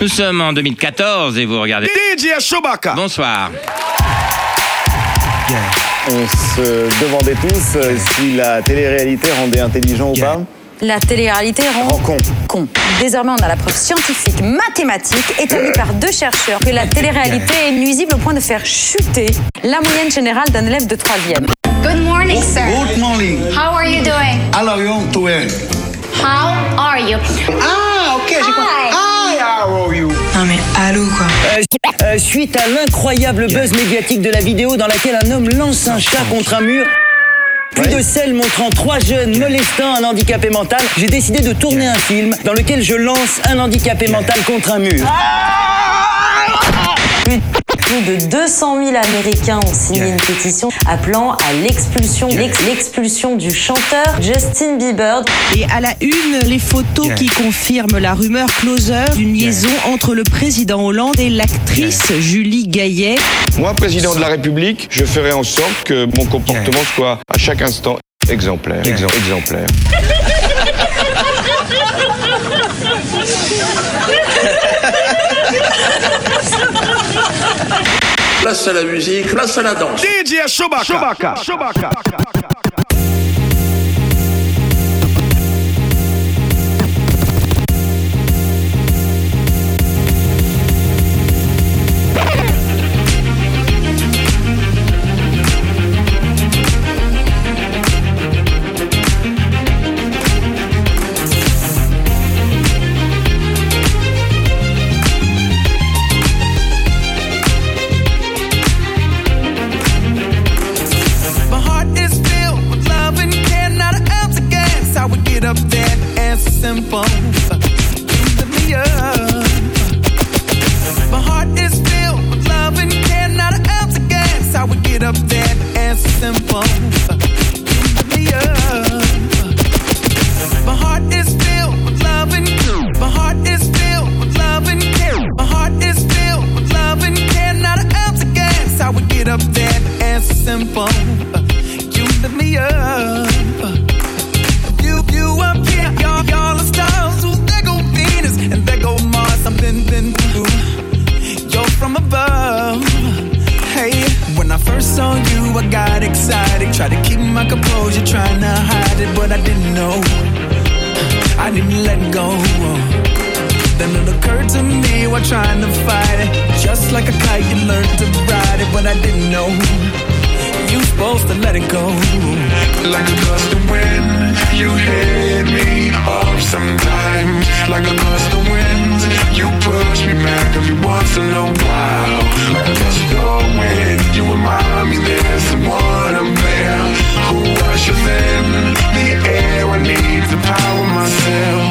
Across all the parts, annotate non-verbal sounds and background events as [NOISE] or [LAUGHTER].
Nous sommes en 2014 et vous regardez. DJ Chewbacca. Bonsoir. On se demandait tous euh, si la télé-réalité rendait intelligent ou pas. La télé-réalité rend Rend con. con. Désormais, on a la preuve scientifique, mathématique, établie par deux chercheurs, que la télé-réalité est nuisible au point de faire chuter la moyenne générale d'un élève de troisième. Good morning, sir. Good morning. How are you doing? How are you doing? How are you? Ah, ok, j'ai compris. Hi. You? Non mais allô quoi. Euh, suite à l'incroyable buzz médiatique de la vidéo dans laquelle un homme lance un chat contre un mur, puis de celle montrant trois jeunes molestant un handicapé mental, j'ai décidé de tourner un film dans lequel je lance un handicapé mental contre un mur. Plus, plus de 200 000 Américains ont signé une pétition appelant à l'expulsion, l'ex- l'expulsion du chanteur Justin Bieber. Et à la une, les photos qui confirment la rumeur closer d'une liaison entre le président Hollande et l'actrice Julie Gaillet. Moi, président de la République, je ferai en sorte que mon comportement soit à chaque instant exemplaire. Exem- exemplaire. [LAUGHS] Place à la musique, place à la danse. DJ Chewbacca. Me trying to fight it. Just like a kite, you learned to ride it, but I didn't know. You supposed to let it go. Like a gust of wind, you hit me off sometimes. Like a gust of wind, you push me back every once in a while. Like a gust of wind, you remind me there's someone up there who ushers in the air. I need to power myself.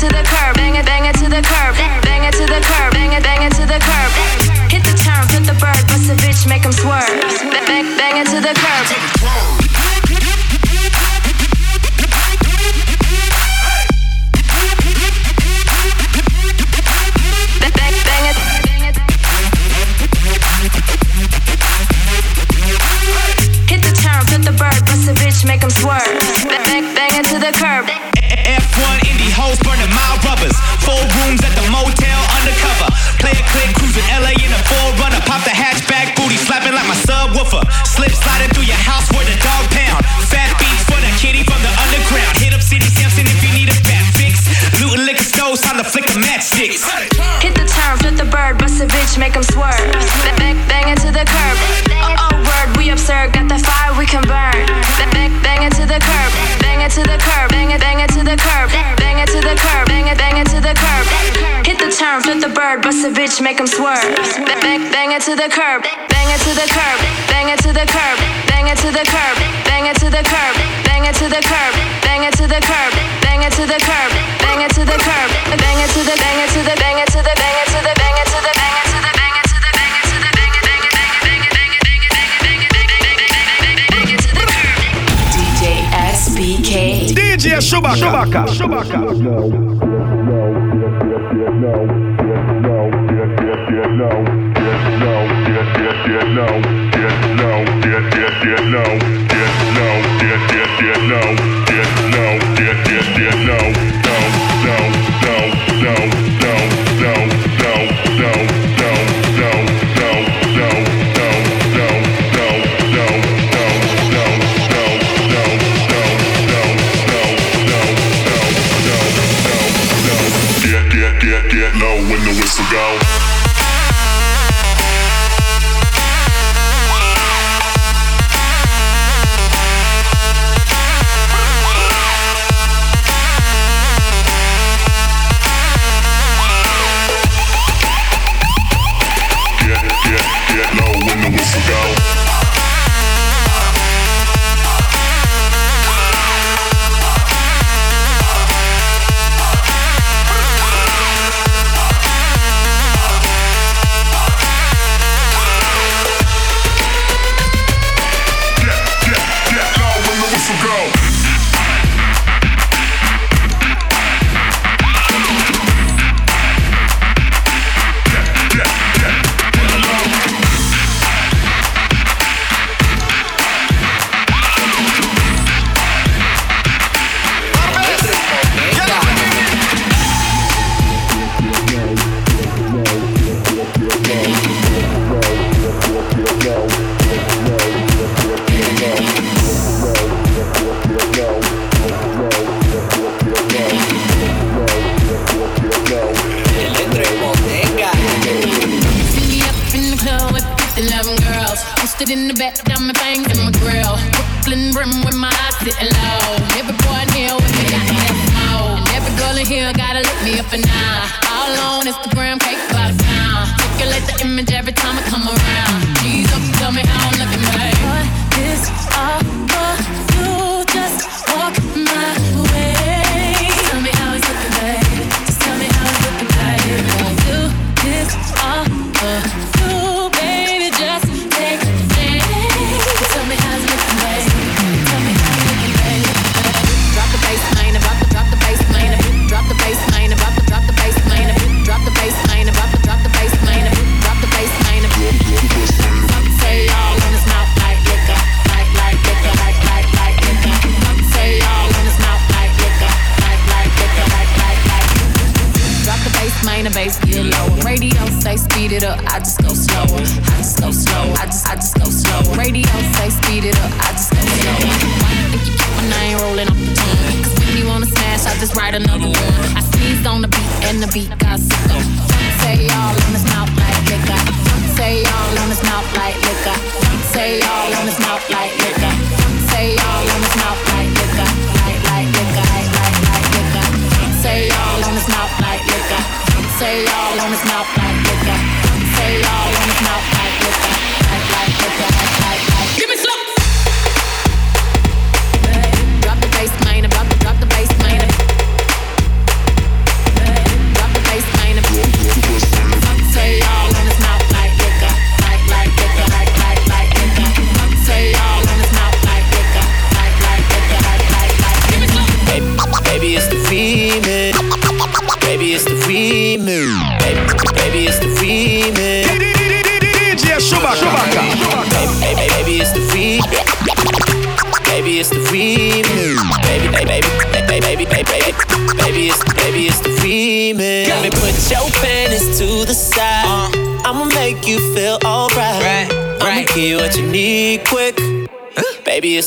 To the curb. Bang it, bang it to the curb. Bang it to the curb. Bang it, bang it to the curb. Hit the turn, flip the bird, bust a bitch, make 'em swerve. Bang, bang it to the curb. Subwoofer. Slip sliding through your house where the dog pound. Fat beats for the kitty from the underground. Hit up City Sampson if you need a fat fix. Looting liquor stores, time to flick the matchsticks. Hit the turn, flip the bird, bust a bitch, make 'em swerve. Bang, bang, bang it to the curb. Oh, oh, word, we absurd, got the fire we can burn. Bang, bang, bang it to the curb. Bang it to the curb. Bang it, bang it to the curb. Bang it to the curb. Bang it, bang it to the curb. Hit the turn, flip the bird, bust a bitch, make 'em swerve. Bang, bang, bang it to the curb. Bang it to the curb. Bang it to the curb. Bang it to the curb. Bang it to the curb. Bang it to the curb. Bang it to the curb. Bang it to the curb. Bang it to the curb. Bang it to the bang it to the bang it to the bang it to the bang it to the bang it to the bang it to the bang it to the bang it bang it bang it bang it bang it bang it bang it bang it bang it bang it bang it to the curb. DJ SBK. DJ Chewbacca, Chewbacca. Get, get, get, get low when the whistle go.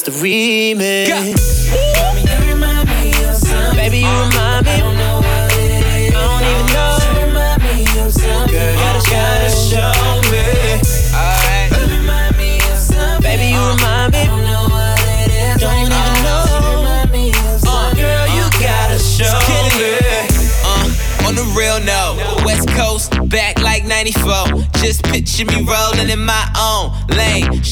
It's the remix.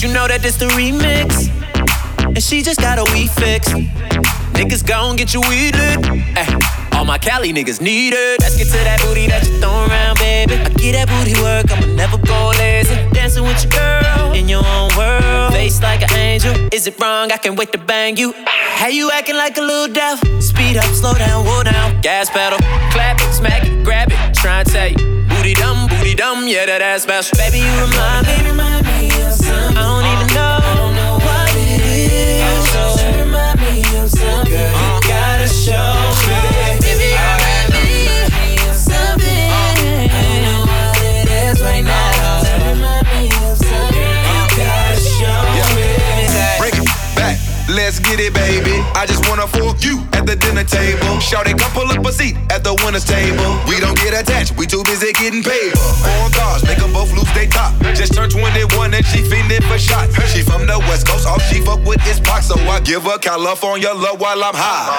You know that this the remix? And she just got a weed fix. Niggas gon' get you weed lit. Ay, all my Cali niggas need it. Let's get to that booty that you throw around, baby. I get that booty work, I'ma never go lazy. Dancing with your girl in your own world. Face like an angel. Is it wrong? I can't wait to bang you. How you acting like a little devil? Speed up, slow down, whoa down. Gas pedal. Clap it, smack it, grab it. Try and tell you. Booty dumb, booty dumb, yeah, that ass special. Baby, you remind me. At the table. We don't get attached, we too busy getting paid. Foreign cars, make them both lose they top. Just turned 21 and she feeling for shots. She from the West Coast, all she fuck with is Pac, so I give her California love while I'm high.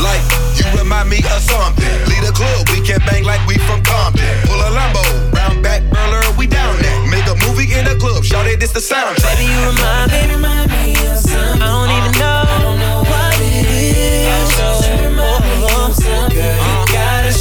Like, you remind me of something. Lead a club, we can bang like we from Compton. Pull a Lambo, round back, burler, we down there. Make a movie in the club, shawty, this the soundtrack. Baby, you remind me, remind me of something. I don't even know. I don't know what it is. So remind me of something. Girl, you gotta show me. Baby, you remind me of something. I don't know what it is right now. So remind me of something. And this is the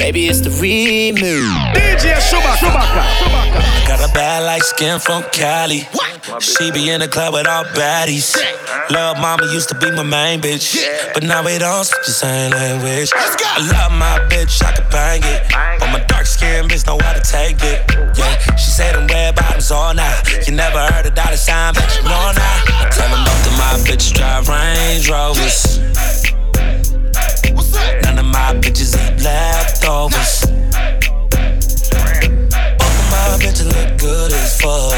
Baby, it's the remix. DJ Chewbacca. Got a bad light skin from Cali. She be in the club with all baddies. Love mama used to be my main bitch. But now we don't speak the same language. I love my bitch, I can bang it. But my dark skin bitch know how to take it. Yeah, she said them red bottoms all night. You never heard a dollar sign, but you know now. I tell them both of my bitches drive Range Rovers. None of my bitches eat leftovers. All of my bitches look good as fuck.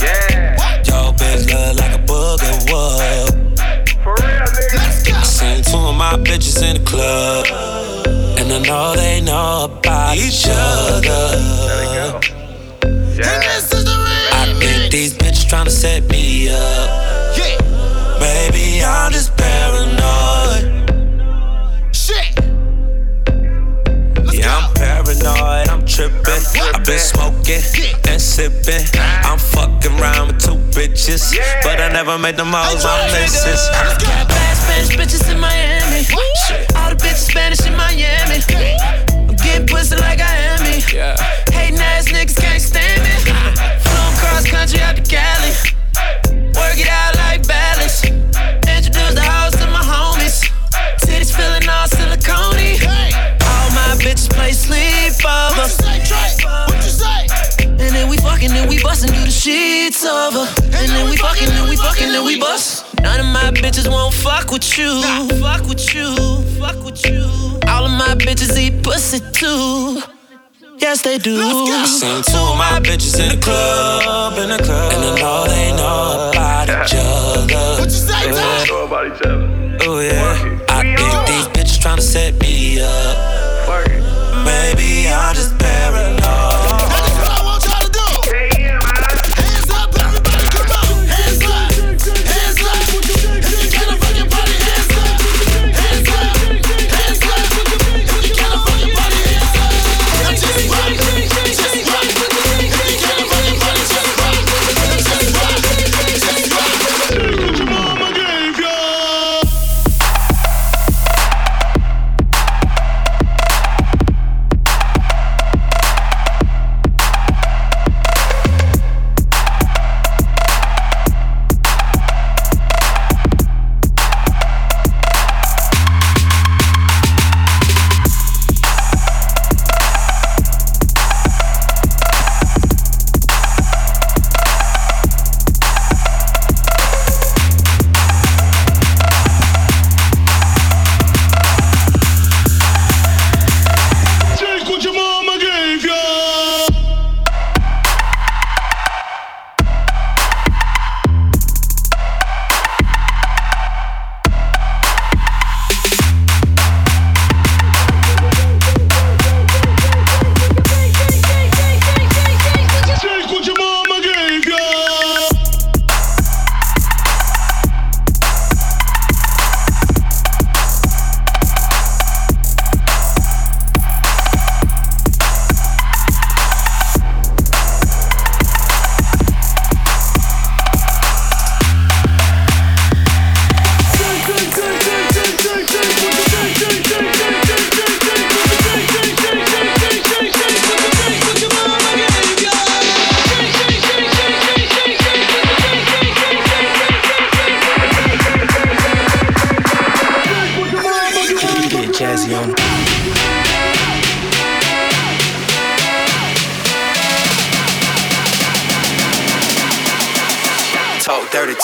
Yeah, y'all bitch look like a booger wood. I seen two of my bitches in the club. And I know they know about each other. Yeah. I think these bitches tryna set me up. Yeah. Maybe I'm just paranoid. paranoid, I'm trippin', I've been smoking and sippin'. I'm fucking around with two bitches, but I never made them hoes My misses. Got bad Spanish bitches in Miami. All the bitches Spanish in Miami. Yes, it do. Yes, they do. Seen two of my bitches in the club, in the club, and I know they know about each other. What you say, yeah. Know about each other. Oh yeah. I think these bitches tryna set me up. Maybe I'm just paranoid.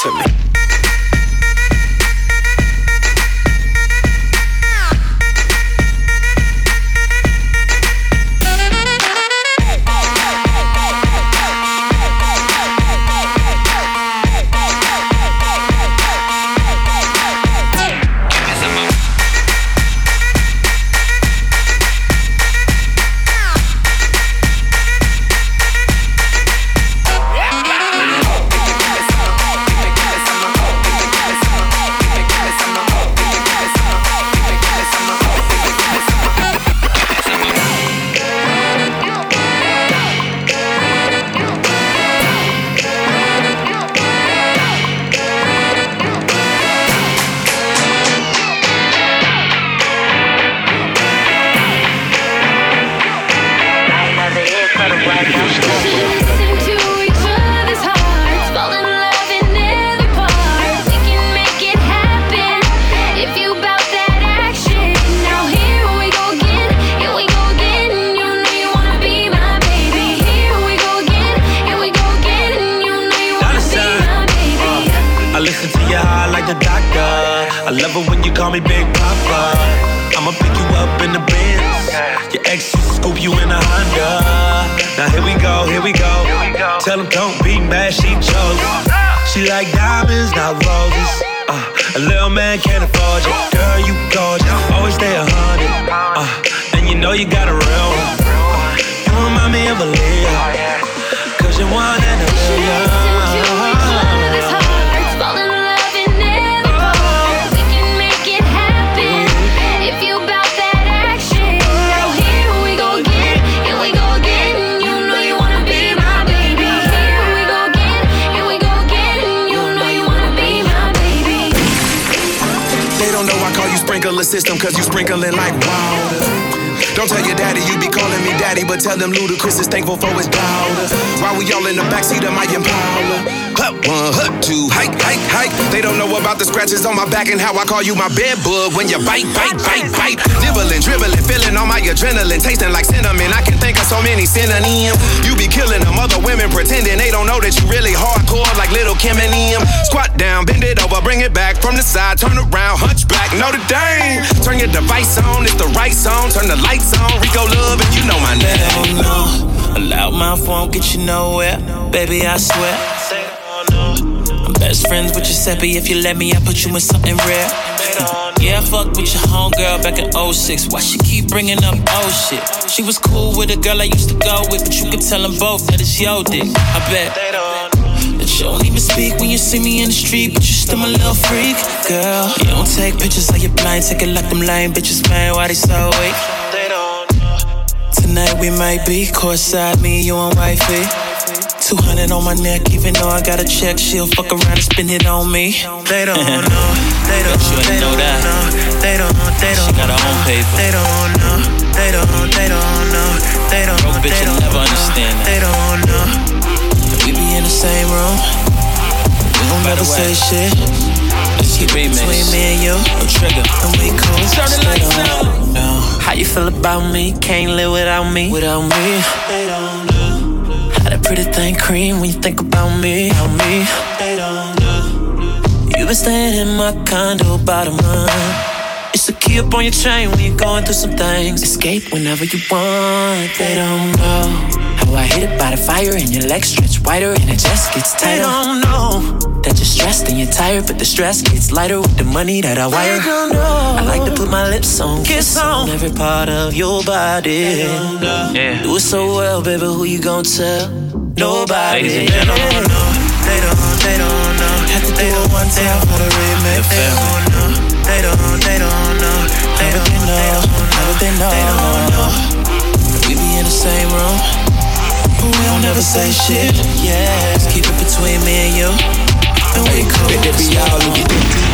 to me. System cause you sprinkling like water. Don't tell your daddy you be calling me daddy, but tell them Ludacris is thankful for his daughter. While we all in the backseat of my Impala. Hut one, hut two, hike, hike, hike. They don't know about the scratches on my back and how I call you my bed bug when you bite, bite, bite, bite. Dibbling, dribbling, feeling all my adrenaline, tasting like cinnamon. I can think so many synonyms. You be killing them other women pretending they don't know that you really hardcore like Lil Kim and em. Squat down, bend it over, bring it back from the side, turn around, hunchback, Notre Dame. Turn your device on, it's the right song. Turn the lights on, Rico Love, and you know my name. They don't. A loud mouth won't get you nowhere. Baby, I swear. I'm best friends with Giuseppe. If you let me, I put you in something rare. Yeah, I fucked with your homegirl back in 06. Why she keep bringing up old shit? She was cool with a girl I used to go with, but you can tell them both that it's your dick. I bet. That you don't even speak when you see me in the street, but you still my little freak, girl. You don't take pictures of your blind, take it like them lame bitches, man. Why they so weak? They don't. Tonight we might be courtside, me, you and wifey. 200 on my neck, even though I got a check, she'll fuck around and spend it on me. They don't [LAUGHS] know, they don't, you they ain't know don't that. know, they don't, know. they don't. She got her own paper. They don't know, they don't, know. they don't know, they don't, Broke bitch they will don't never know, understand that. They don't know. We be in the same room. We gon' By never the say way, shit. Let's get remix. Between me and you, No trigger. and we cool. Turn the They lights don't know. How you feel about me? Can't live without me. Without me, pretty thing cream when you think about me. About me. They don't know. You been staying in my condo by the month. It's a key up on your chain when you're going through some things. Escape whenever you want. They don't know how I hit it by the fire and your legs stretch wider and it just gets tighter. They don't know that you're stressed and you're tired, but the stress gets lighter with the money that I wire. I don't know. I like to put my lips on, kiss on every part of your body. Yeah. Do it so well, baby. Who you gon' tell? Nobody. Ladies and gentlemen. They don't, they don't know. Had to They do don't it one they time don't for the remix. They don't know. They don't, they don't know. They don't, they don't know. They know. They don't know. We be in the same never say shit. Yeah. Just keep it between me and you. And we cool. Let that be all of you.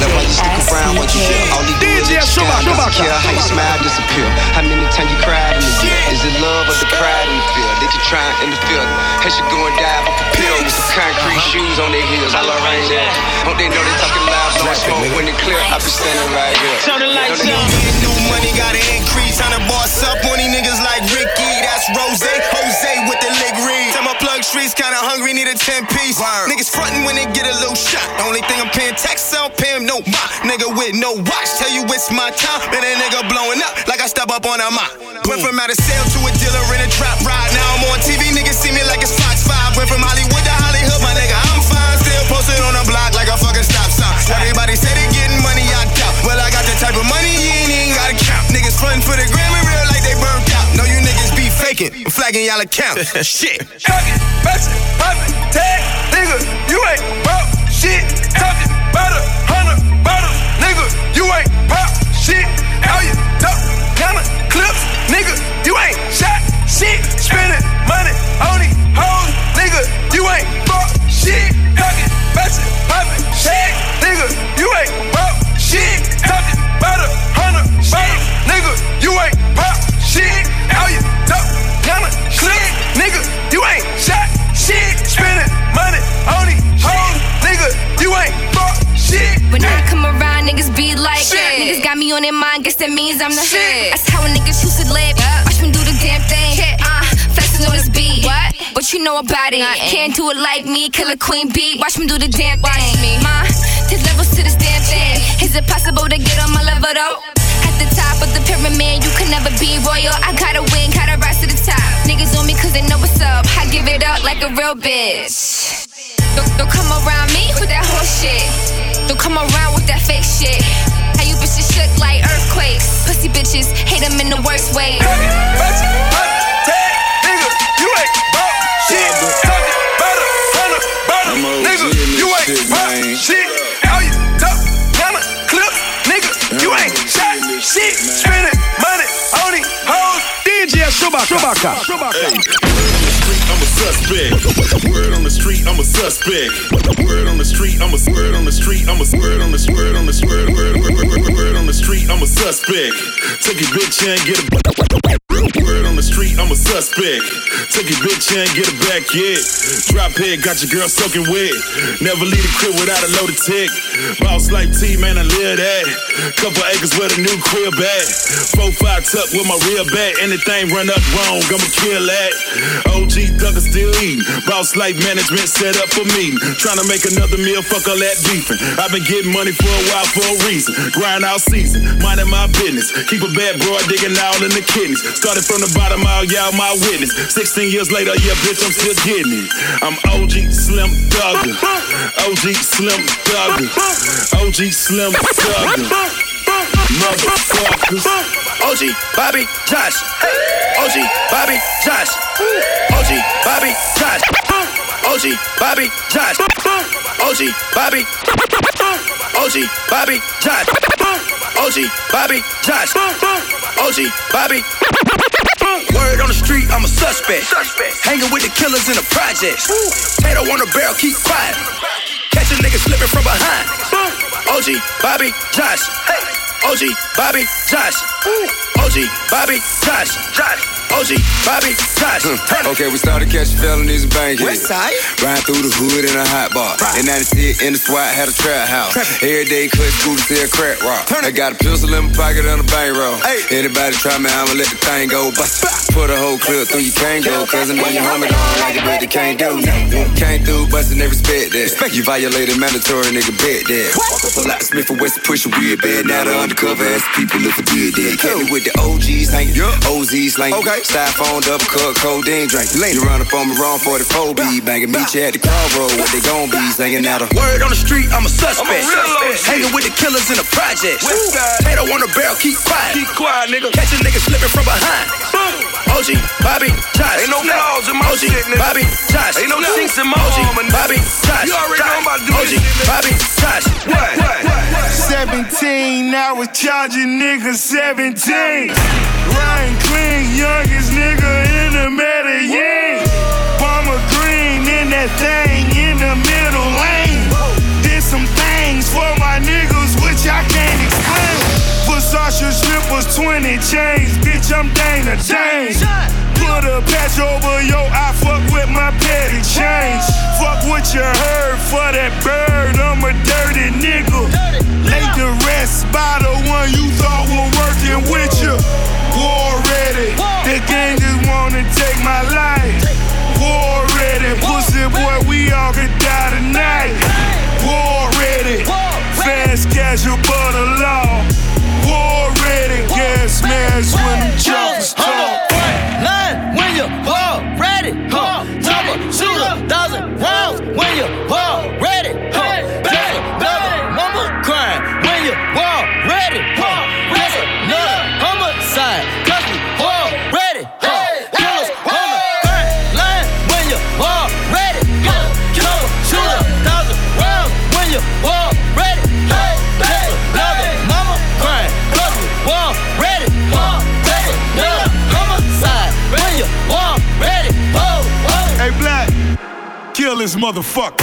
That's why you stick around what you feel. All you do is DJ let you down, Chewbacca. disappear. How you smile disappear. How many times you cried in the year? Is it love or the pride in the field? Did you try in the field? Has you go and dive off a pill with some concrete uh-huh. shoes on their heels? I love rain there. Hope they know they talking loud, blowing smoke when it clear. I be standing right here. Turn the lights on. gon' New money gotta increase. Time to boss up on these niggas like Ricky. That's Rose. Jose with the leg read. Tell my plug streets kinda hungry, need a 10 piece. Niggas frontin' when they get a little shot. The only thing I'm paying tax on, pay him no my Nigga with no watch, tell you it's my time. Man, that nigga blowing up like I step up on a mop. Went from out of sale to a dealer in a trap ride. Now I'm on TV, niggas see me like it's Fox 5. Went from Hollywood to Hollywood, my nigga, I'm fine. Still posted on the block like a fucking stop sign. Everybody say they getting money, I doubt. Well, I got the type of money you ain't even gotta count. Niggas frontin' for the gram faking. I'm flagging y'all account. [LAUGHS] Shit. Talking, bustin', poppin', tag, nigga, you ain't pop shit. Talking about a hundred bottles, nigga, you ain't pop shit. All you talk, kinda clips, nigga, you ain't shot shit. Spending money on these hoes, nigga, you ain't pop shit. Talking, bustin', poppin', niggas be like, Shit. niggas got me on their mind, guess that means I'm the Shit. head. That's how niggas used to live. Watch me do the damn thing. Uh, flexing on this beat. What? What you know about it? Can't do it like me, killer queen beat. Watch me do the damn thing. Watch me. Ma, there's levels to this damn thing. Is it possible to get on my level though? At the top of the pyramid, you can never be royal. I gotta win, gotta rise to the top. Niggas on me cause they know what's up. I give it up like a real bitch. Don't, don't come around me with that horse shit. Don't come around with that fake shit. How you bitches shook like earthquakes. Pussy bitches hate them in the worst way. Bustin', poppin', tag, nigga, you ain't pop shit. Talking about a hundred nigga, you ain't pop shit. All you talk, kinda clips, nigga, you ain't shot shit. Spending money on these hoes, DJ DJ Chewbacca. I'm a suspect. Word on the street, I'm a suspect. Word on the street, I'm a word on the street, I'm a word on the word on the word word word word on the street, I'm a suspect. Take your bitch and get a word on the street, I'm a suspect. Take your bitch and get a back yet. Drop head, got your girl soaking wet. Never leave the crib without a loaded tick. Boss like T, man, I live that. Couple acres with a new crib at. Four five tuck with my real bat. Anything run up wrong, I'ma kill that. OG Thugger still eating. Boss like management set up for me. Tryna make another meal, fuck all that beefing. I've been getting money for a while for a reason. Grind out season, minding my business. Keep a bad broad digging all in the kidneys. Started from the bottom, all y'all my witness. 16 years later, yeah, bitch, I'm still getting it. I'm OG Slim Thugger. OG Slim Thugger. OG Slim Thugger. Motherfuckers. OG Bobby Johnson. OG Bobby Johnson. OG Bobby Johnson. OG Bobby Johnson. OG Bobby. OG Bobby Johnson. OG Bobby Johnson. OG Bobby. Word on the street, I'm a suspect. Hanging with the killers in the projects. Tato on the barrel, keep quiet. Catch a nigga slipping from behind. Boom. OG Bobby Johnson. OG Bobby Johnson. OG Bobby Johnson. OG Bobby Johnson. Hmm. Okay, we started catching felonies and bang West side? Riding through the hood in a hot bar. In 96, in the SWAT, had a trap house. Every day, cut school to sell crack rock. I got a pistol in my pocket and a bang roll. Anybody try me, I'ma let the thing go. Bust. Put a whole clip through your can't go. Cause I know your homie don't like it, but they can't do nothing. Came through, bustin' they respect that. You violated mandatory, nigga, bet that. A lot of Smith and West push a weird bed. Now the undercover ass people look for did that. Kept me with the OGs hanging, OZs slanging. Okay. Styrofoam, double cup, codeine drinking. You run up on me wrong 44 B. Banging, meet you at the crossroad. What they gon' be singing out of. Word on the street, I'm a suspect. Hanging with the killers in the projects. Tato on the barrel, keep quiet. Keep quiet, nigga. Catch a nigga slipping from behind. Boom. OG Bobby Johnson. Ain't no flaws in my OG shit, nigga. Bobby Johnson. Ain't no chinks in my OG. Bobby Johnson. You already know I'm about to do OG this shit. Bobby Johnson. What? What? 17, charging niggas 17. Ryan Clean, youngest nigga in the Medellin. Bomber Green in that thing Versace slippers, 20 chains, bitch, I'm Dana James. Put a patch over your eye, fuck with my petty change. Fuck what you heard for that bird, I'm a dirty nigga. Lay the rest by the one you thought were working with you. War ready, the gang just wanna take my life. War ready, pussy boy, we all could die tonight. War ready, fast casual but the law. War ready, gas mask when them choppers talk. Line when you war ready. Huh. Chopper, shoot a thousand rounds when you war ready. Kill this motherfucker.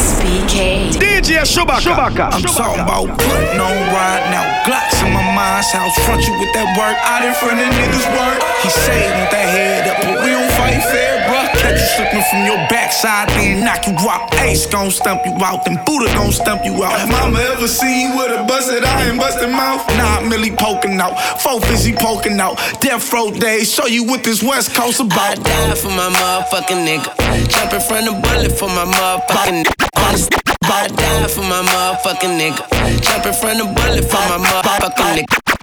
SBK. DJ Chewbacca. I'm talking about putting on right now. Glocks in my mind's house. Front you with that work out in front of niggas' work. He say want that head up, but we don't fight fair, bruh. Catch you slipping from your backside, then knock you out. Ace gon' stump you out, then Buddha gon' stump you out. Have mama ever seen you with a busted eye and busted mouth? Nah, Millie poking out. Four fizzy poking out. Death row days, show you what this West Coast about. I die for my motherfucking nigga. Jump in front of bullet for my motherfucking nigga. I die for my motherfucking nigga. Jump in front of bullet for my motherfucking nigga.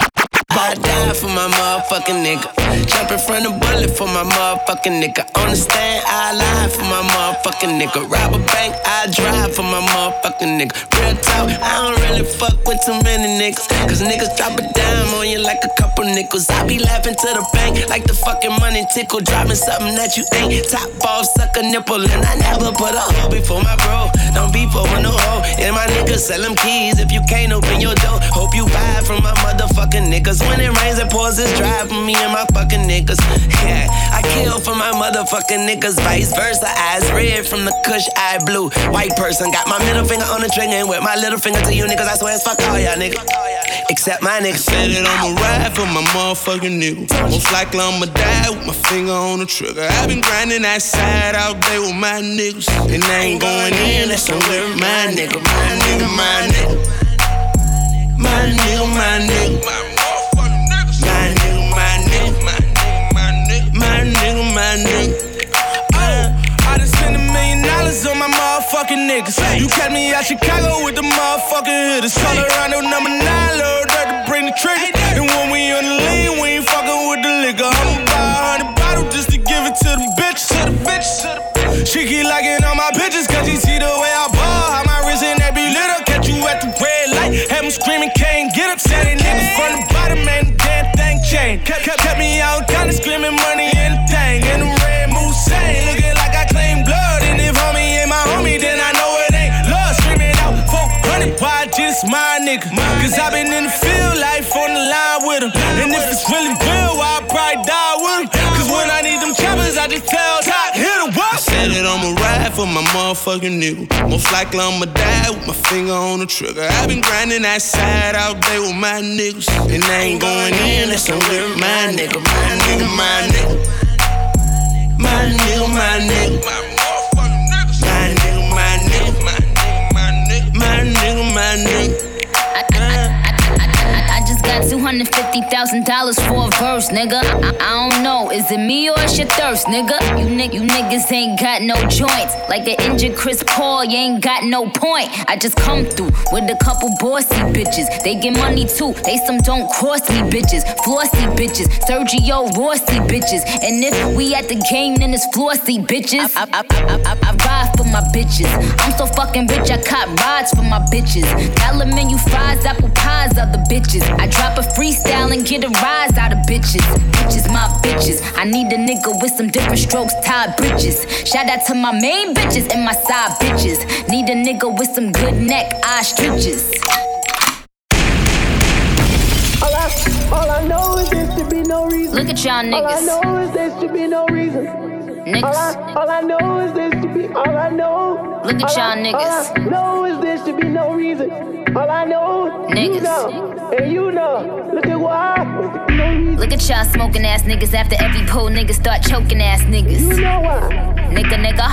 I die for my motherfucking nigga. Jump in front of bullet for my motherfucking nigga. Understand? I lie for my motherfucking nigga. Rob a bank, I drive for my motherfucking nigga. Real talk, I don't really fuck with too many niggas. Cause niggas drop a dime on you like a couple nickels. I be laughing to the bank like the fucking money tickle. Dropping something that you ain't. Top off, suck a nipple. And I never put a hoe before my bro. Don't be for no hoe. And my niggas sell them keys if you can't open your door. Hope you buy from my motherfucking niggas. Cause when it rains, it pours, it's dry for me and my fucking niggas. Yeah, I kill for my motherfucking niggas, vice versa. Eyes red from the kush, eye blue. White person got my middle finger on the trigger and with my little finger to you niggas. I swear it's fuck all y'all niggas. Except my niggas. Said it I'ma ride for my motherfucking nigga. Most likely I'ma die with my finger on the trigger. I've been grinding that side out there with my niggas. And I ain't going in, that's somewhere with my nigga. My nigga, my nigga. My nigga, my nigga. My nigga, my nigga. Oh, I just spent a million dollars on my motherfucking niggas. You catch me out Chicago with the motherfucking hitters. Call around no number nine, Lord, dirt to bring the trigger. And when we on the lean, we ain't fucking with the liquor. I'ma buy a hundred bottles just to give it to the bitches. To the bitches. She keep liking all my pictures, cause she see the way I ball. How my wrist and that be lit up. Catch you at the red light. Have them screaming, can't get up. Said it niggas from the bottom, man, the damn thing changed. Kept, kept, kept me out, kinda screaming money the. And the red moose looking like I claim blood. And if homie ain't my homie, then I know it ain't love. Screaming out 400 YG, this my nigga. Cause I been in the field, life on the line with him. And if it's really real, I'll probably die with him. Cause when I need them choppers, I just tell Top, hit a what? Said it I'ma ride for my motherfucking nigga. Most likely I'ma die with my finger on the trigger. I've been grinding that side out there with my niggas. And I ain't going in, that's with my nigga. My nigga, my nigga. My nigga, my nigga. My nigga, $250,000 for a verse, nigga. I, I don't know, is it me or it's your thirst, nigga? You, ni- you niggas ain't got no joints. Like an injured Chris Paul, you ain't got no point. I just come through with a couple bossy bitches. They get money too, they some don't cross me bitches. Flossy bitches, Sergio Rossi bitches. And if we at the game, then it's flossy bitches. I, I, I, I, ride for my bitches. I'm so fucking rich, I cop rides for my bitches. Dollar menu fries, apple pies, other bitches. I drop a freestyle and get a rise out of bitches. Bitches, my bitches. I need a nigga with some different strokes, tied bridges. Shout out to my main bitches and my side bitches. Need a nigga with some good neck, eye stitches. All I, all I know is there should be no reason. Look at y'all All I niggas. know is there should be no reason. Niggas. All I, all I know is there All I know. Look at y'all niggas. All I know is there should be no reason. All I know. You Niggas. know. And you know. Look at why. Look at y'all smoking ass niggas after every pull niggas start choking ass niggas. You know why. Nigga, nigga.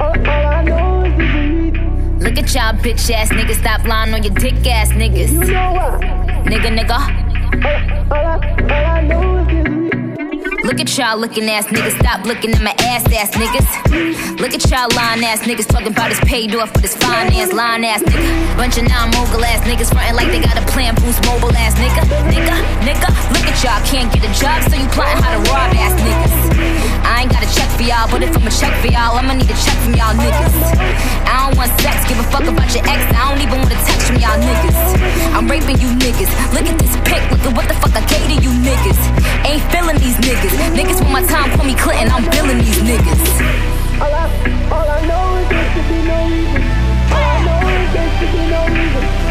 All, all I know is reason. Look at y'all bitch ass niggas stop lying on your dick ass niggas. You know why. Nigga, nigga. All I, all I know Look at y'all looking ass niggas, stop looking at my ass ass niggas. Look at y'all lying ass niggas talking about his paid off for this finance line ass nigga. Bunch of non mogul ass niggas frontin' like they got a plan boost mobile ass nigga. Nigga, nigga, look at y'all can't get a job, so you plotting how to rob ass niggas. I ain't got a check for y'all, but if I'm a check for y'all, I'ma need a check from y'all niggas. I don't want sex, give a fuck about your ex, I don't even want a text from y'all niggas. I'm raping you niggas. Look at this pic, look at what the fuck I gave to you niggas. Ain't feeling these niggas. Niggas want my time, call me Clinton, I'm billing these niggas. All I, all I know is there should be no reason. All I know is there should be no reason.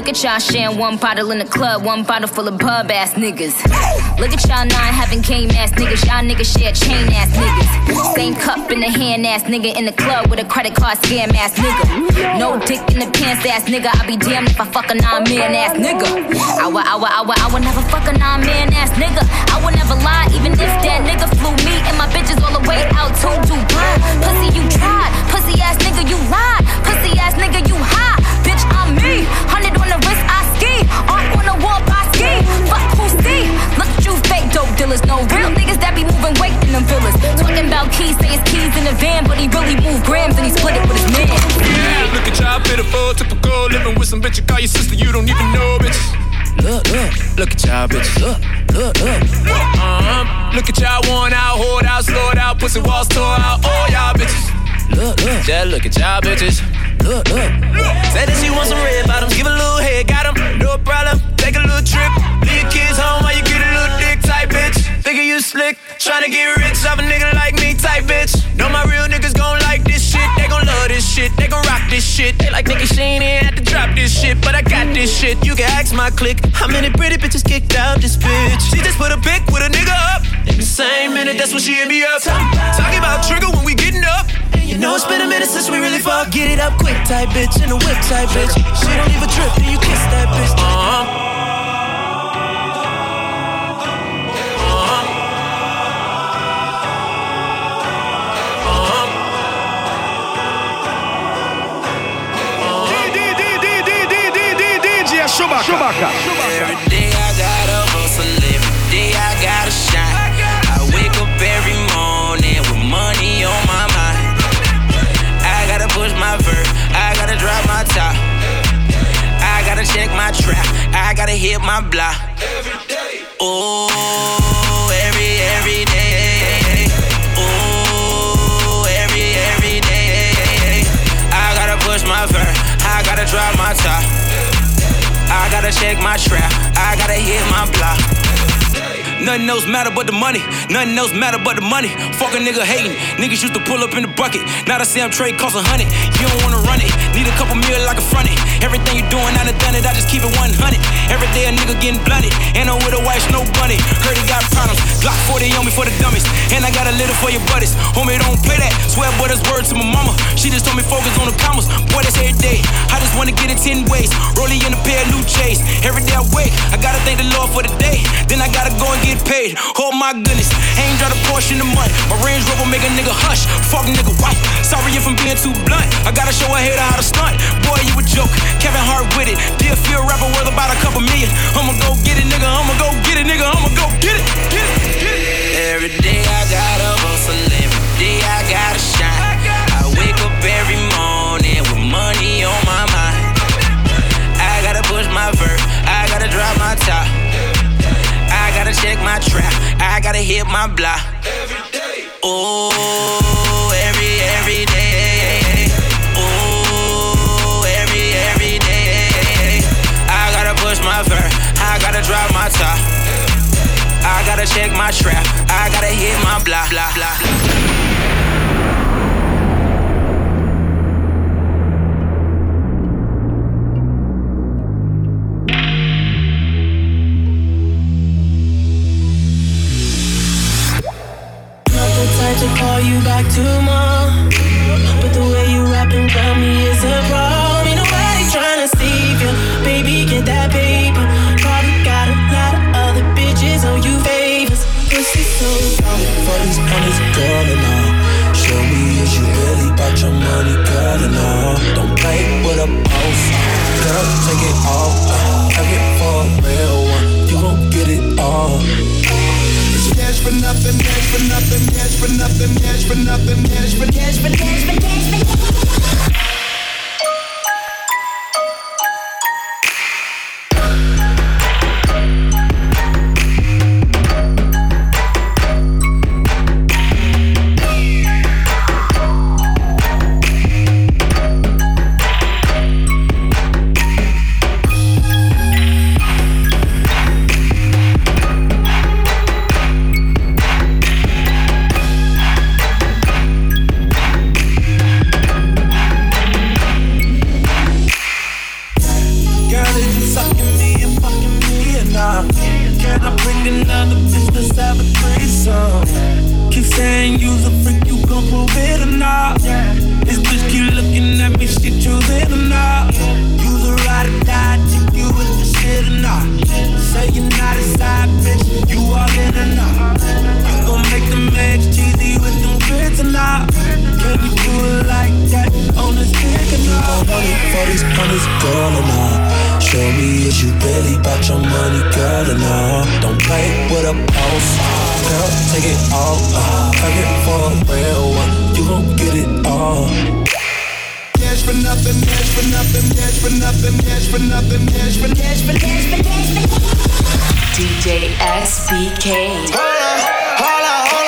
Look at y'all sharing one bottle in the club, one bottle full of pub ass niggas. Look at y'all nine having game ass niggas, y'all niggas share chain ass niggas. Same cup in the hand ass nigga in the club with a credit card scam ass nigga. No dick in the pants ass nigga, I'll be damned if I fuck a nine man ass nigga. I would, I would, I would, I would never fuck a nine man ass nigga. I would never lie, even if that nigga flew me and my bitches all the way out to Dubai. Pussy, you tried. Pussy ass nigga, you lied. Pussy ass nigga, you high. Bitch, I'm me. Fuck? Look at you, fake dope dealers. No real niggas that be moving weight in them villas. Talking about keys, say his keys in the van, but he really moved grams and he split it with his man. Yeah, look at y'all pitiful, typical, living with some bitch you call your sister, you don't even know, bitches. Look, look, look at y'all bitches. Look, look, look. Uh-huh. Look at y'all worn out, hoard out, slowed out, pussy walls tore out, all y'all bitches. Look, look, yeah, look at y'all bitches. Look, look. Say that she want some red bottoms, give a little head, got 'em, no problem. Take a little trip, leave your kids home while you get a little dick tight, bitch. Thinking you slick, Tryna get rich off a nigga like me type bitch. Know my real niggas gon' like this shit. They gon' love this shit. They gon' rock this shit. They like nigga she ain't had to drop this shit, but I got this shit. You can ask my clique. How many pretty bitches kicked out this bitch? She just put a pic with a nigga up. In the same minute, that's when she hit me up. Talking about trigger when we getting up. You know it's been a minute since we really fought. Get it up quick type bitch and a whip type bitch. She don't even trip and you kiss that bitch. Uh-huh. Chewbacca. Every day I gotta hustle, every day I gotta shine. I wake up every morning with money on my mind. I gotta push my vert, I gotta drop my top. I gotta check my trap, I gotta hit my block. Oh, every, every day. Oh, every, every day. I gotta push my vert, I gotta drop my top. I gotta check my trap. I gotta hit my block. Nothing else matter but the money. Nothing else matter but the money. Fuck a nigga hating. Niggas used to pull up in the bucket. Now the same trade costs a hundred. You don't wanna run it. Need a couple mil like a front it. Everything you doing, I done done it. I just keep it 100. Every day a nigga getting blunted. And I'm with a wife, no bunny. Heard he got problems. Glock 40 on me for the dummies. And I got a little for your buddies. Homie, don't play that. Swear, boy, that's word to my mama. She just told me focus on the commas. Boy, that's every day. I just wanna get it 10 ways. Rollie in a pair of new J's. Every day I wake, I gotta thank the Lord for the day. Then I gotta go and get paid. Oh my goodness, ain't drive a Porsche in the mud. My Range Rover make a nigga hush. Fuck nigga white. Sorry if I'm being too blunt. I gotta show a hater how to stunt. Boy, you a joke. Kevin Hart with it. Dear feel rapper worth about a couple million. I'ma go get it, nigga. I'ma go get it, nigga. I'ma go get it. Get it. Get it. Every day I gotta hustle. Every day hit my block. Oh, every every day. Oh, every every day. I gotta push my vert. I gotta drop my top. I gotta check my trap. I gotta hit my block. Blah, blah. Not take it all. Have it for a real one. You gon' get it all. Cash for nothing, cash for nothing, cash for nothing, cash for nothing, cash for cash for cash for cash for For nothing, cash for nothing, cash for nothing, cash for nothing, cash for cash for cash for cash for DJ SBK. Hold up, hold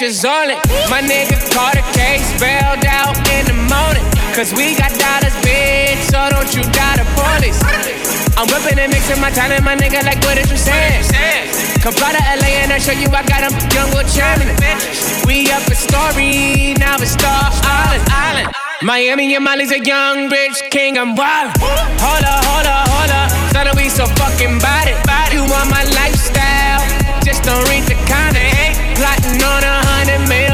bitches on it. My nigga caught a case, bailed out in the morning. Cause we got dollars, bitch, so don't you die the police. I'm whipping and mixing my talent, my nigga, like what is you saying? Come fly to LA and I show you I got them young with chairman. We up a story, now it's Star Island. Island. Miami and Molly's a young rich king, I'm wild. Hold up, hold up, hold up. Thought we so fucking it. You want my lifestyle, just don't read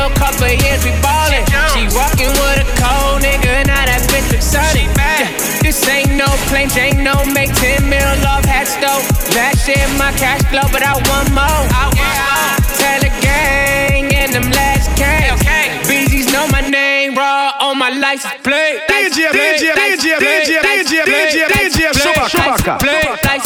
mil, couple years we ballin'. She walking with a cold nigga, now that bitch exotic. Yeah, this ain't no plain Jane, no make 10 mil love hats though. That shit my cash flow, but I want more. I want more. Tell the gang and them last games. BZ's know my name, raw on my license plate. DJ, DJ, DJ, DJ, DJ, DJ, DJ, Chewbacca, Chewbacca. Play, license plate,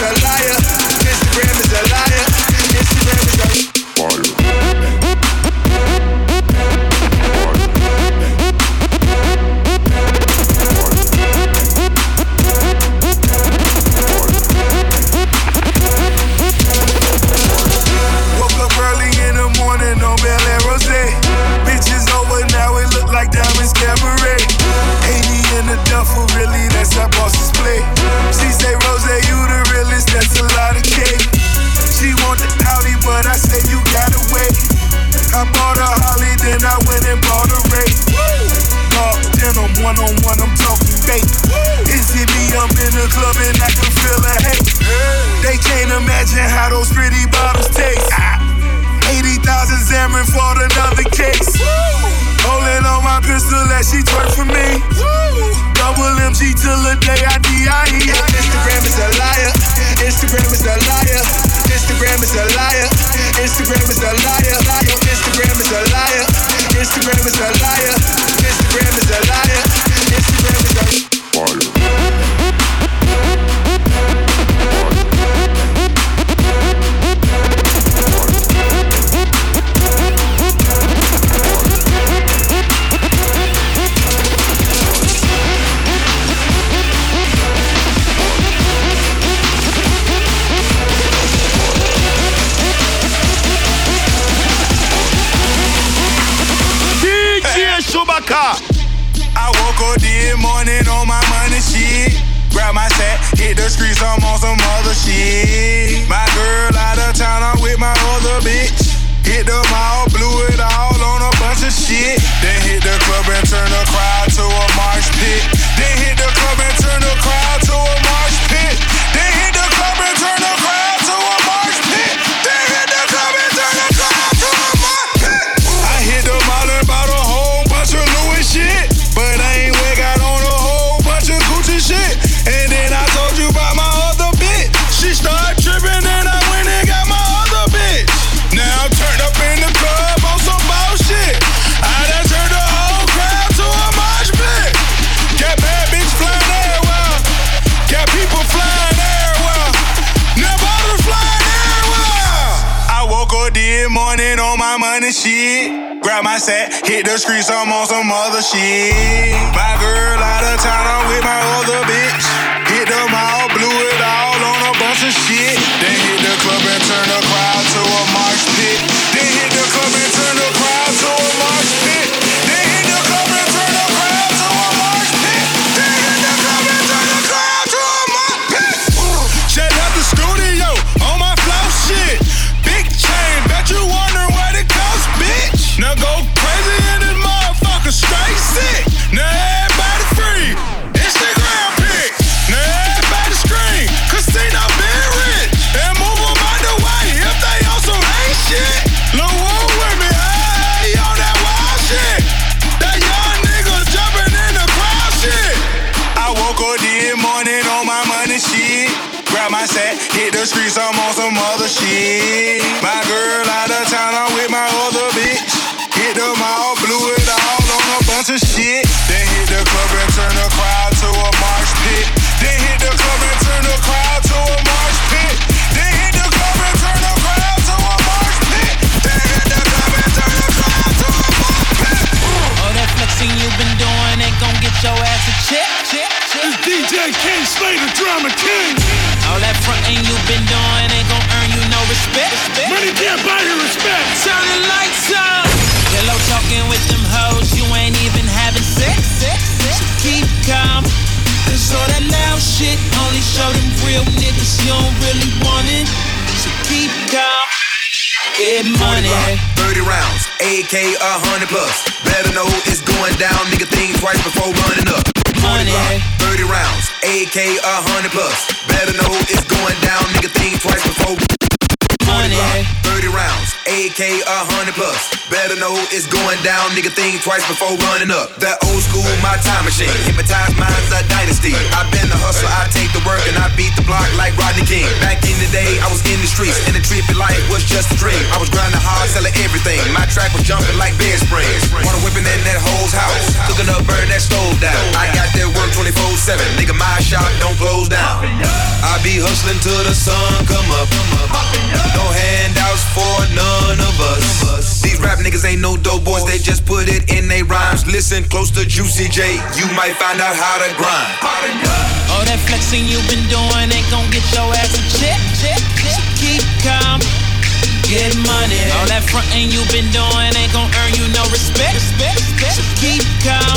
a liar. 10K, a hundred plus. Better know it's going down, nigga. Think twice before running up. 40 30 rounds, AK, a hundred plus. Better know it's going down, nigga. Think twice before. Money. 30 rounds, AK a hundred plus. Better know it's going down, nigga. Think twice before running up. That old school, my time machine. Hypnotize Minds, a dynasty. i been the hustler, I take the work, and I beat the block like Rodney King. Back in the day, I was in the streets, and the trippy life was just a dream. I was grinding hard, selling everything. My track was jumping like bed springs. Wanna whipping in that hoe's house, cooking up, burn that stove down. I got that work 24/7, nigga. My shop don't close down. I be hustling till the sun come up. No handouts for none of us. These rap niggas ain't no dope boys, they just put it in they rhymes. Listen close to Juicy J, you might find out how to grind. All that flexing you been doing ain't gon' get your ass a check. So keep calm. Get money. All that frontin' you been doing ain't gon' earn you no respect. So keep calm.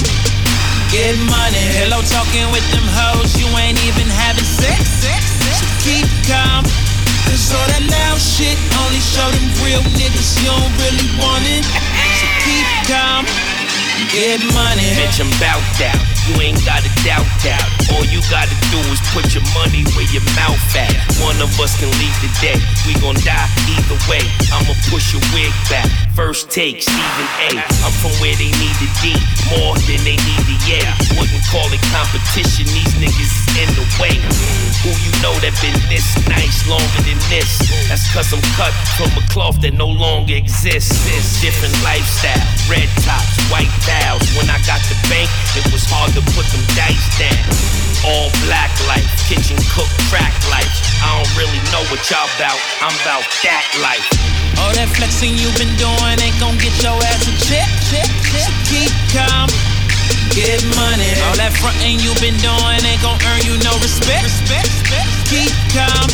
Get money. Hello, talking with them hoes, you ain't even having sex. So keep calm. Cause all that loud shit only show them real niggas you don't really want it. So keep calm. Get money. Bitch, I'm bout that. You ain't gotta doubt that. All you gotta do is put your money where your mouth at. One of us can leave today. We gon' die either way. I'ma push your wig back. First take, Stephen A. I'm from where they need the D more than they need the yeah. Wouldn't call it competition. These niggas is in the way. Who you know that been this nice longer than this? That's cause I'm cut from a cloth that no longer exists. Different lifestyle, red tops, white towels. When I got the bank, it was hard to put them dice down. All black life, kitchen cook track life. I don't really know what y'all bout. I'm about that life. All that flexing you've been doing ain't gon' get your ass a check. check, check. So keep calm. Get money. All that frontin' you've been doing ain't gon' earn you no respect. respect, respect. Keep calm.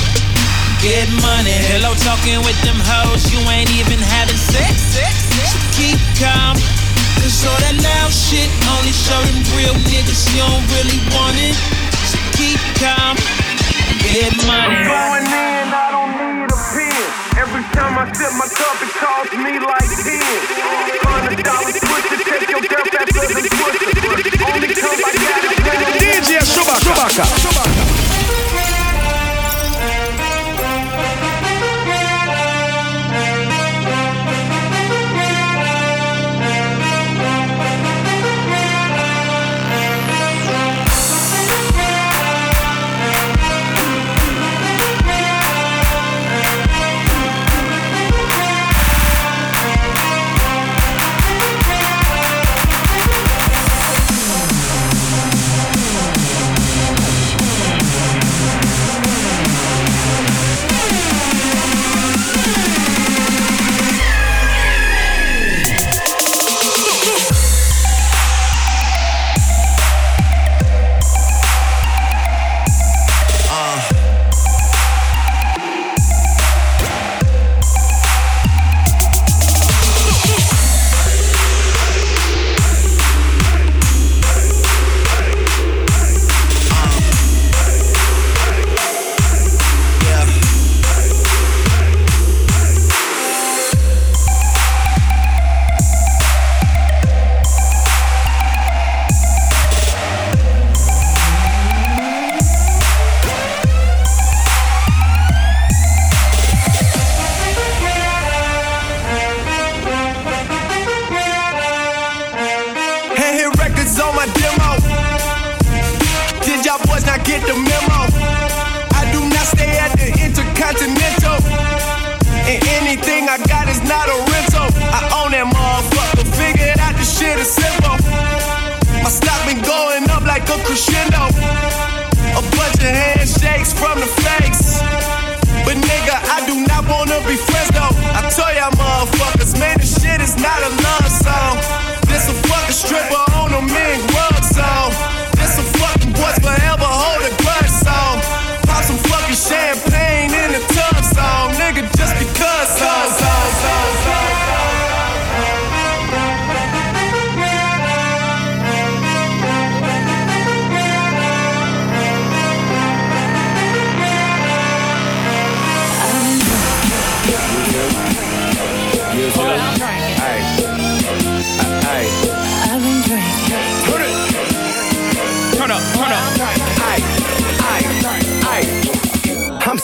Get money. Hello, talking with them hoes, you ain't even having sex. sex, sex. So keep calm. Cause all that loud shit only show them real niggas you don't really want it. So keep calm. Get money. I'm going in, I don't need a pen. Every time I sip my cup, it costs me like 10. Hundred dollars push to take your girl back to the push. Only come I got it. DJ Chewbacca. Chewbacca. not a crescendo. A bunch of handshakes from the fakes. But nigga, I do not wanna be friends though. I tell y'all motherfuckers, man, this shit is not a love song. This a fucking stripper on a mink rug song.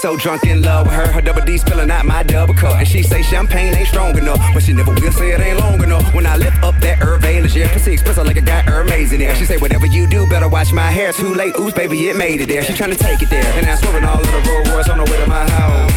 So drunk in love with her. Her double D spilling out my double cup. And she say champagne ain't strong enough. But she never will say it ain't long enough. When I lift up that Valence, yeah. Pussy expressive like I got Hermes in there. She say, whatever you do, better watch my hair. Too late, oops, baby, it made it there. She tryna take it there. And I'm swerving all of the road wars on the way to my house.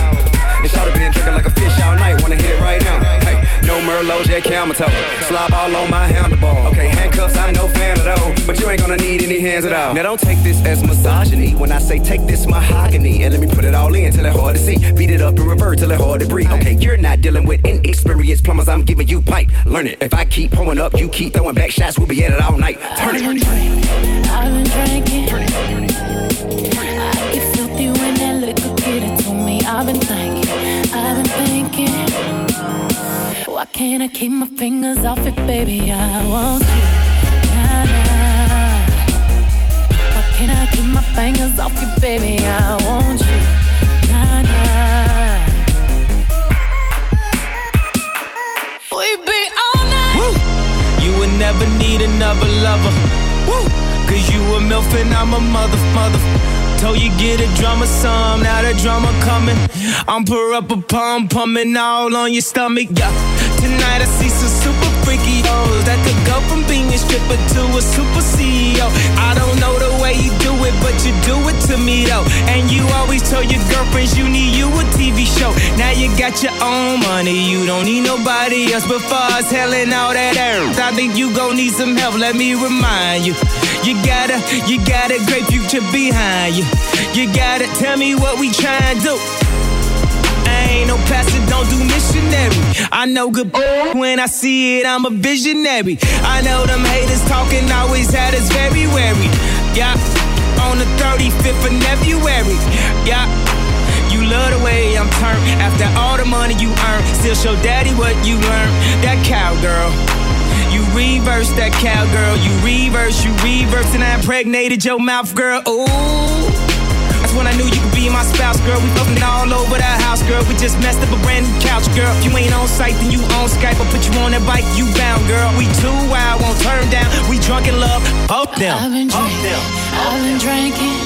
And shout been drinking like a fish all night. Wanna hit it right now. No Merlot, Jet camel toe. Slob all on my handlebar. Okay, handcuffs, I'm no fan of those. But you ain't gonna need any hands at all. Now don't take this as misogyny. When I say take this mahogany. And let me put it all in till it hard to see. Beat it up and revert till it hard to breathe. Okay, you're not dealing with inexperienced plumbers. I'm giving you pipe. Learn it. If I keep pulling up, you keep throwing back shots. We'll be at it all night. Turn it. I've been drinking. I get filthy when that liquor get it to me. I've been thinking, Why can't I keep my fingers off it, baby? I want you. Nah, nah. Why can't I keep my fingers off you, baby? I want you. Nah, nah. We be all night. Woo. You would never need another lover. Woo! Cause you a MILF and I'm a mother, mother. Told you get a drummer some, now the drummer coming. I'm pour up a pump, pumping all on your stomach, yeah. Tonight I see some super freaky hoes that could go from being a stripper to a super CEO. I don't know the way you do it, but you do it to me though. And you always tell your girlfriends you need you a TV show. Now you got your own money, you don't need nobody else. But far as helling all that air, I think you gon' need some help. Let me remind you, you gotta, you got a great future behind you. You gotta tell me what we tryin' to do. I ain't no pastor, don't do missionary. I know good [LAUGHS] when I see it, I'm a visionary. I know them haters talking always had us very wary. Yeah, on the 35th of February. Yeah. You love the way I'm turned after all the money you earn. Still show daddy what you learned. That cowgirl. You reverse that cowgirl. You reverse, you reverse, and I impregnated your mouth, girl. Ooh. That's when I knew you could my spouse, girl. We fucking all over that house, girl. We just messed up a brand new couch, girl. If you ain't on site, then you on Skype. I'll put you on that bike, you bound, girl. We too wild, won't turn down. We drunk in love, both them. I've been drinking. I've been drinking.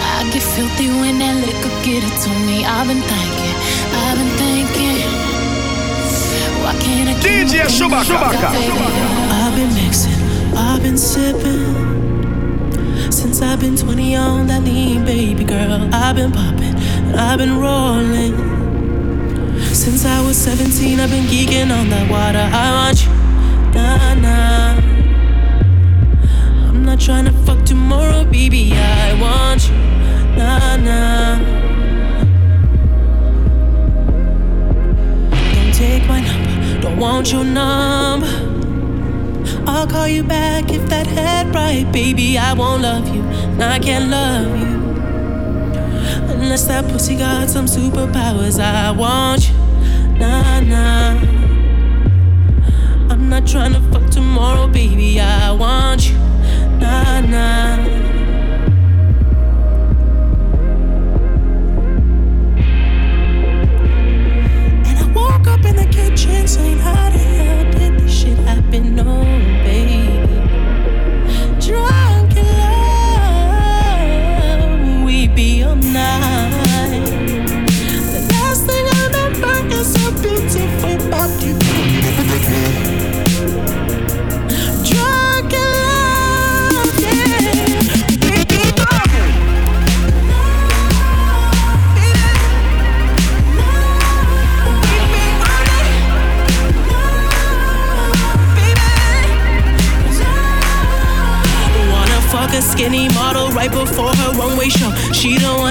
I get filthy when that liquor get it to me. I've been thinking. I've been thinking. Why can't I DJ my fingers Chewbacca. off it, baby? I've been mixing, I've been sipping. Since I've been 20 on that lean, baby girl. I've been popping, I've been rolling. Since I was 17, I've been geeking on that water. I want you, nah, nah. I'm not trying to fuck tomorrow, baby. I want you, nah, nah. Don't take my number, don't want your number. I'll call you back if that head right, baby. I won't love you, and I can't love you. Unless that pussy got some superpowers, I want you, nah, nah. I'm not trying to fuck tomorrow, baby. I want you, nah, nah. And I woke up in the kitchen saying, How the hell did baby. Drunk in love, we be all night.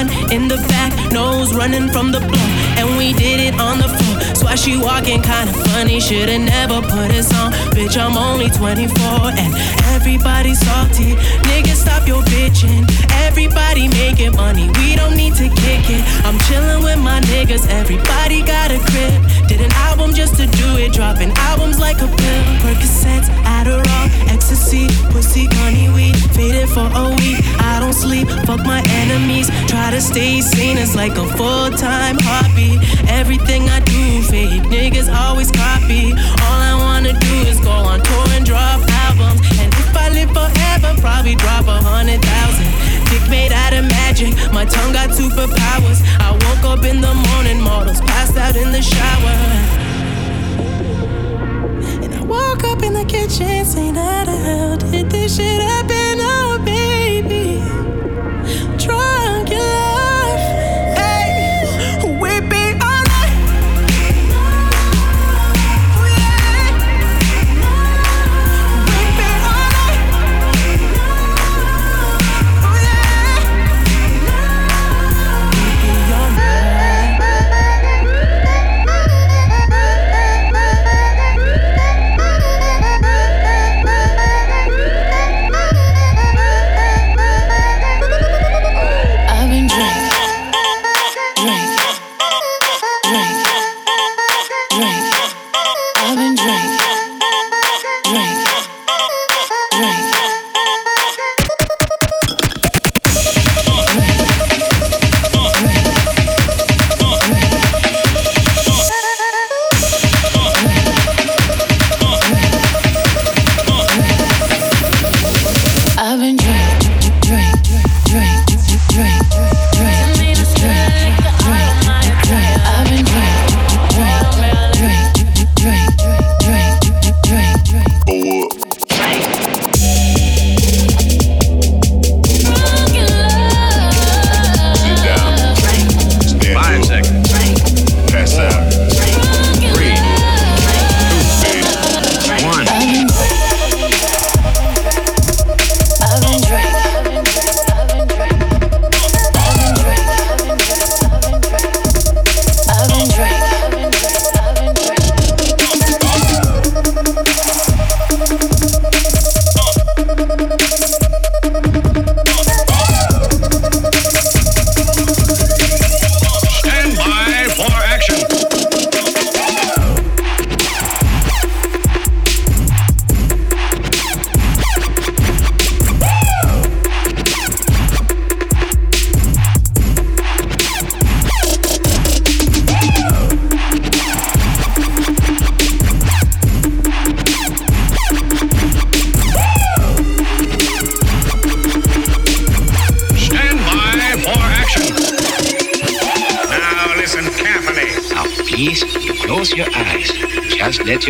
One in the back, nose running from the blow. And we did it on the floor. So why she walking kinda funny? Shoulda never put this on. Bitch, I'm only 24 and everybody's salty. Niggas, stop your bitching. Everybody making money. We don't need to kick it. I'm chilling with my niggas. Everybody got a crib. Did an album just to do it. Dropping albums like a pill. Percocets, Adderall, ecstasy, pussy, honey weed. Faded for a week. I don't sleep. Fuck my enemies. Try to stay sane. It's like a full time hobby. Everything I do, fake niggas always copy. All I wanna do is go on tour and drop forever, probably drop a hundred thousand. Dick made out of magic, my tongue got superpowers. I woke up in the morning, models passed out in the shower. And I woke up in the kitchen saying, How the hell did this shit happen? Oh, baby.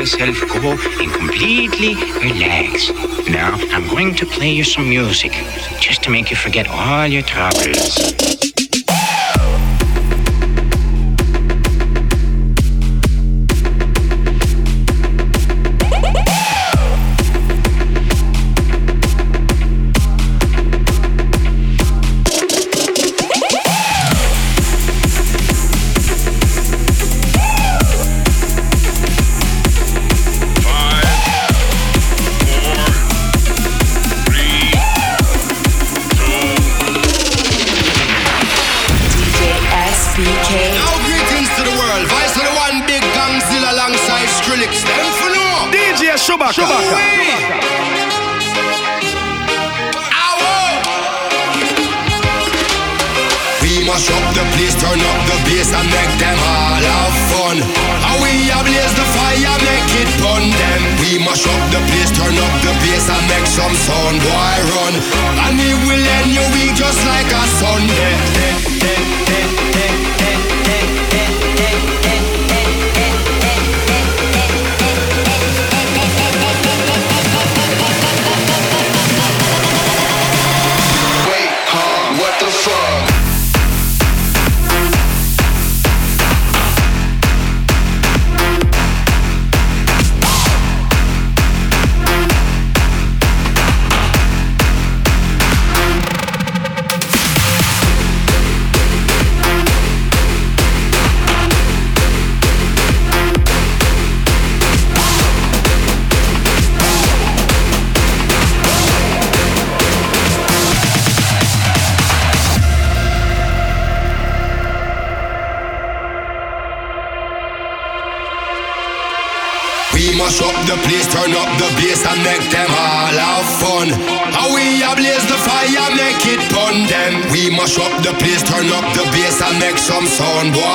Yourself go and completely relax. Now, I'm going to play you some music just to make you forget all your troubles. Some sound, boy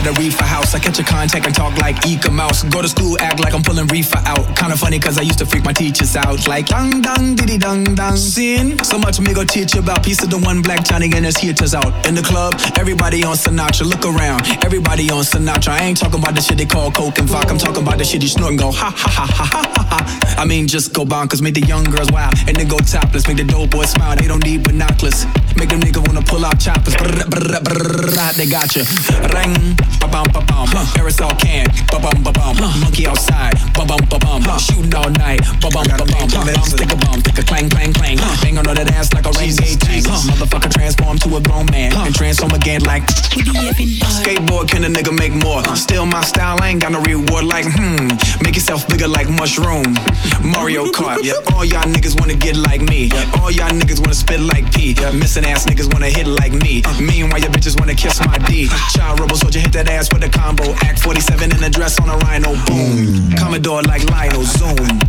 at a reefer house. I catch a contact and talk like Eek-A-Mouse. Go to school, act like I'm pulling reefer out. Kinda funny cause I used to freak my teachers out. Like dang dang diddy dang dang. Sin. So much me go teach about. Piece of the one black Johnny and his heaters out. In the club, everybody on Sinatra. Look around, everybody on Sinatra. I ain't talking about the shit they call coke and vodka. I'm talking about the shit you snort and go ha ha ha ha ha ha. ha. I mean, just go bonkers, make the young girls wild and then go topless. Make the dope boys smile. They don't need binoculars. Make them niggas wanna pull out choppers. Brr, brr, brr, they got you. Ring, ba bum ba bum. Aerosol can, ba bum ba bum. Monkey outside, ba bum ba bum. Shooting all night, ba bum ba bum. Bum stick a bum, stick a clang clang clang. Bang on that ass like a rain tang. Motherfucker transform to a grown man and transform again like. Skateboard can a nigga make more? Still my style, I ain't got no reward like hmm. Make yourself bigger like mushroom. Mario Kart, yeah. All y'all niggas wanna get like me. All y'all niggas wanna spit like P. Missing ass niggas wanna hit like me. Meanwhile, your bitches wanna kiss my D. Child rebel soldier hit that ass with a combo. AK 47 in a dress on a rhino. Boom. Commodore like Lionel. Zoom.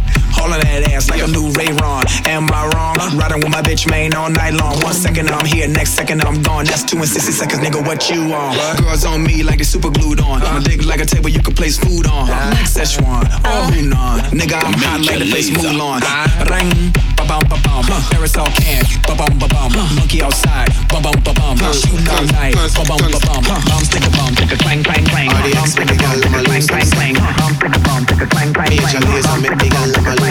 All of that ass like a new Ray Ron. Am I wrong? Riding with my bitch main all night long. One second I'm here, next second I'm gone. That's two and sixty seconds, nigga. What you on? Girls on me like they super glued on. My dick like a table you can place food on. Next Szechuan, oh Hunan. Nigga I'm hot like the place Mulan. Ring, ba bum ba bum. Aerosol can, ba bum ba bum. Monkey outside, ba bum ba bum. Shooting all night, ba bum ba bum. Bum stick a bum, stick a clang clang clang. Bum stick a bum, stick a clang clang clang. Bum stick a bum, stick a clang clang clang. Bum stick a bum, stick a clang clang clang.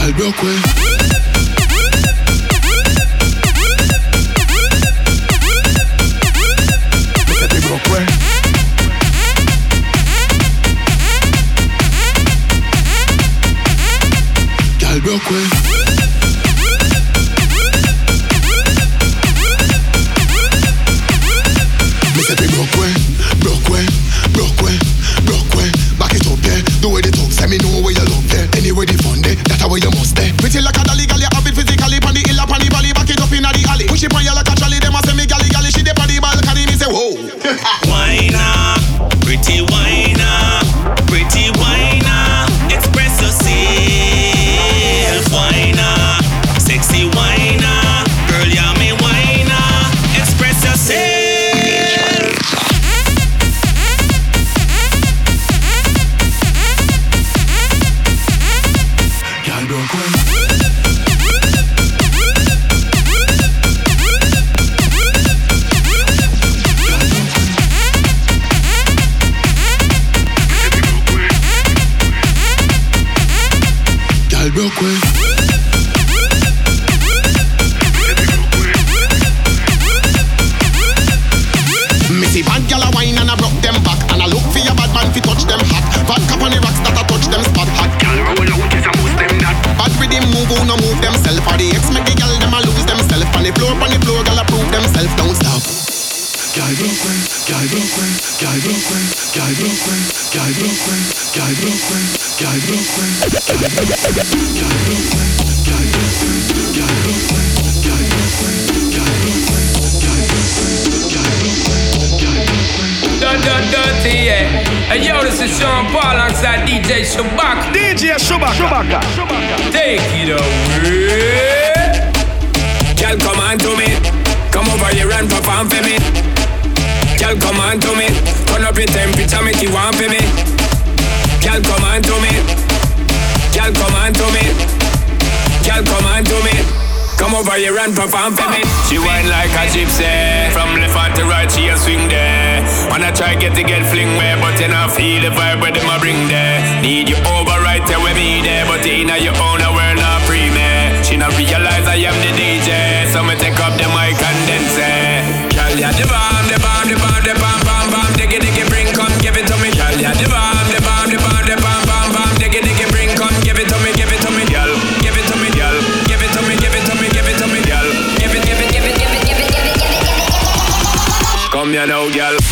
Girl broke way. broke way. you know, girl.